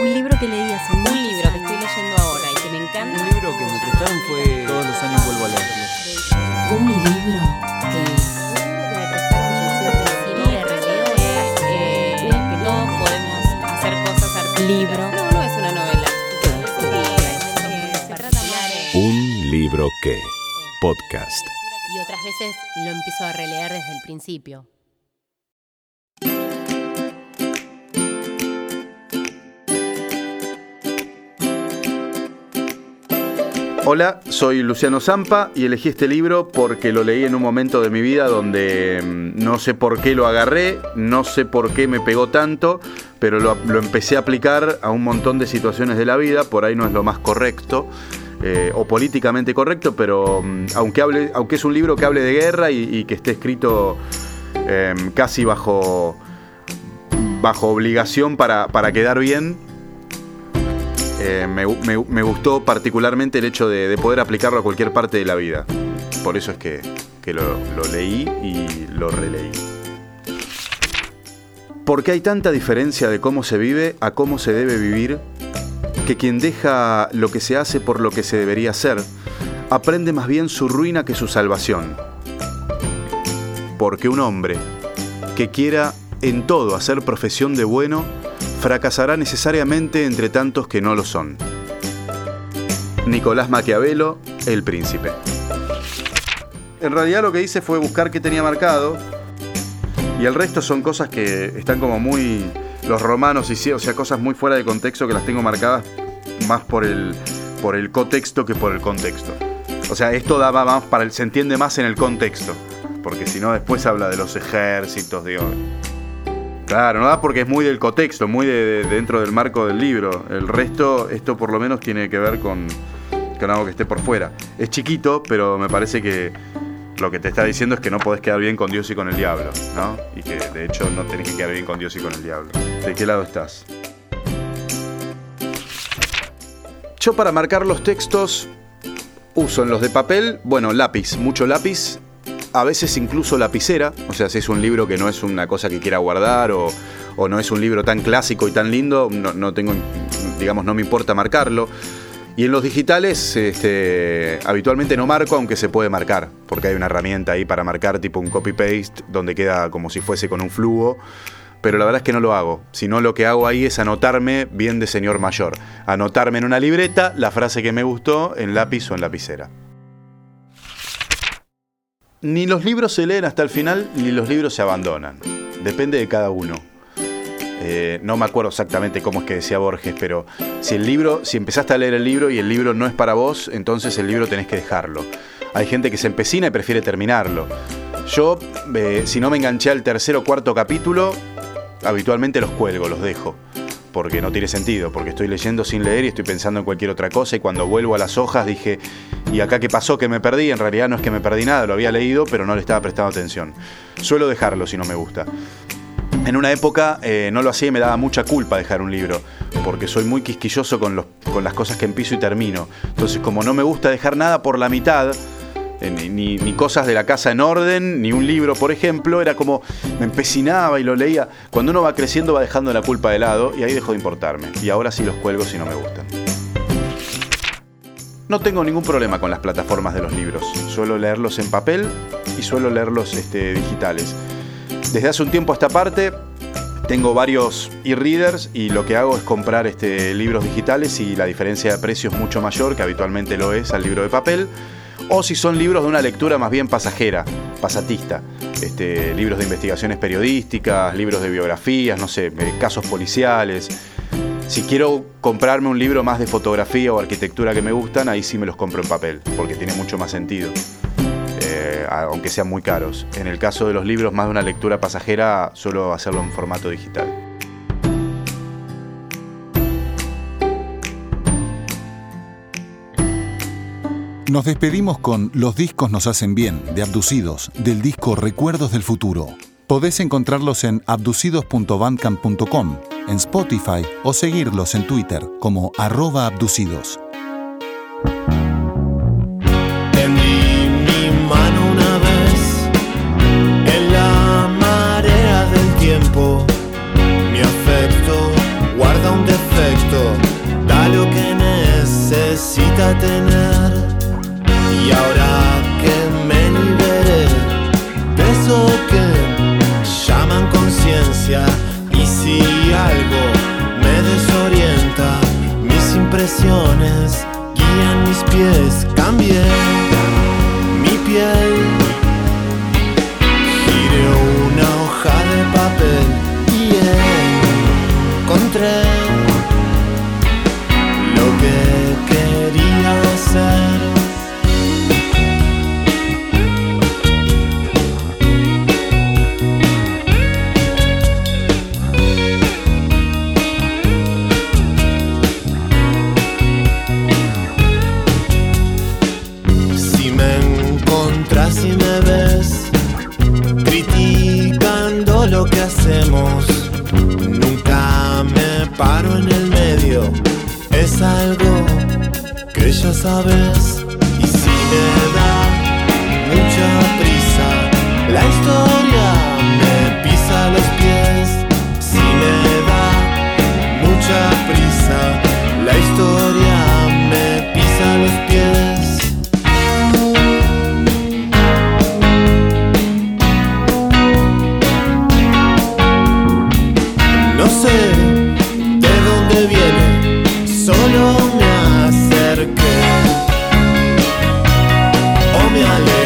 Un libro que leí hace Un muchos libro que años. estoy leyendo ahora y que me encanta. Un libro que me prestaron fue Todos los años vuelvo a leerlo. Un libro que. Libro. No, no es una novela. Un libro que. Podcast. Y otras veces lo empiezo a releer desde el principio. Hola, soy Luciano Zampa y elegí este libro porque lo leí en un momento de mi vida donde mm, no sé por qué lo agarré, no sé por qué me pegó tanto, pero lo, empecé a aplicar a un montón de situaciones de la vida, por ahí no es lo más correcto. eh, o políticamente correcto, pero mm, aunque, hable, aunque es un libro que hable de guerra y, y que esté escrito eh, casi bajo, bajo obligación para, para quedar bien, eh, me, gustó particularmente el hecho de, de poder aplicarlo a cualquier parte de la vida. Por eso es que, que lo, lo leí y lo releí. Porque hay tanta diferencia de cómo se vive a cómo se debe vivir, que quien deja lo que se hace por lo que se debería hacer, aprende más bien su ruina que su salvación. Porque un hombre que quiera en todo hacer profesión de bueno, fracasará necesariamente entre tantos que no lo son. Nicolás Maquiavelo, El Príncipe. En realidad lo que hice fue buscar qué tenía marcado y el resto son cosas que están como muy... Los romanos sí, o sea, cosas muy fuera de contexto que las tengo marcadas más por el, por el cotexto que por el contexto. O sea, esto daba más para se entiende más en el contexto, porque si no después habla de los ejércitos, digo, Claro, no da porque es muy del contexto, muy de, de- dentro del marco del libro. El resto, esto por lo menos tiene que ver con, con algo que esté por fuera. Es chiquito, pero me parece que lo que te está diciendo es que no podés quedar bien con Dios y con el diablo, ¿no? Y que de hecho no tenés que quedar bien con Dios y con el diablo. ¿De qué lado estás? Yo para marcar los textos uso en los de papel, bueno, lápiz, mucho lápiz, a veces incluso lapicera, o sea, si es un libro que no es una cosa que quiera guardar o, no es un libro tan clásico y tan lindo, no, no tengo, digamos, no me importa marcarlo. Y en los digitales, este, habitualmente no marco, aunque se puede marcar, porque hay una herramienta ahí para marcar, tipo un copy-paste, donde queda como si fuese con un flujo. Pero la verdad es que no lo hago, sino lo que hago ahí es anotarme bien de señor mayor. Anotarme en una libreta la frase que me gustó en lápiz o en lapicera. Ni los libros se leen hasta el final, ni los libros se abandonan. Depende de cada uno. Eh, no me acuerdo exactamente cómo es que decía Borges, pero si el libro, si empezaste a leer el libro y el libro no es para vos, entonces el libro tenés que dejarlo. Hay gente que se empecina y prefiere terminarlo. Yo, eh, si no me enganché al tercer o cuarto capítulo, habitualmente los cuelgo, los dejo. Porque no tiene sentido, porque estoy leyendo sin leer y estoy pensando en cualquier otra cosa y cuando vuelvo a las hojas dije, ¿y acá qué pasó que me perdí? En realidad no es que me perdí nada, lo había leído, pero no le estaba prestando atención. Suelo dejarlo si no me gusta. En una época eh, no lo hacía y me daba mucha culpa dejar un libro, porque soy muy quisquilloso con, los- con las cosas que empiezo y termino. Entonces, como no me gusta dejar nada por la mitad, ni, ni- ni cosas de la casa en orden, ni un libro, por ejemplo, era como me empecinaba y lo leía. Cuando uno va creciendo va dejando la culpa de lado y ahí dejó de importarme. Y ahora sí los cuelgo si no me gustan. No tengo ningún problema con las plataformas de los libros. Suelo leerlos en papel y suelo leerlos este, digitales. Desde hace un tiempo a esta parte tengo varios e-readers y lo que hago es comprar este, libros digitales y la diferencia de precio es mucho mayor que habitualmente lo es al libro de papel. O si son libros de una lectura más bien pasajera, pasatista. Este, libros de investigaciones periodísticas, libros de biografías, no sé, eh, casos policiales. Si quiero comprarme un libro más de fotografía o arquitectura que me gustan, ahí sí me los compro en papel, porque tiene mucho más sentido eh, aunque sean muy caros. En el caso de los libros más de una lectura pasajera, suelo hacerlo en formato digital. Nos despedimos con Los discos nos hacen bien, de Abducidos, del disco Recuerdos del Futuro. Podés encontrarlos en abducidos.bandcamp.com, en Spotify o seguirlos en Twitter como arroba abducidos. atrás y me ves criticando lo que hacemos. Nunca me paro en el medio, es algo que ya sabes. Y si me o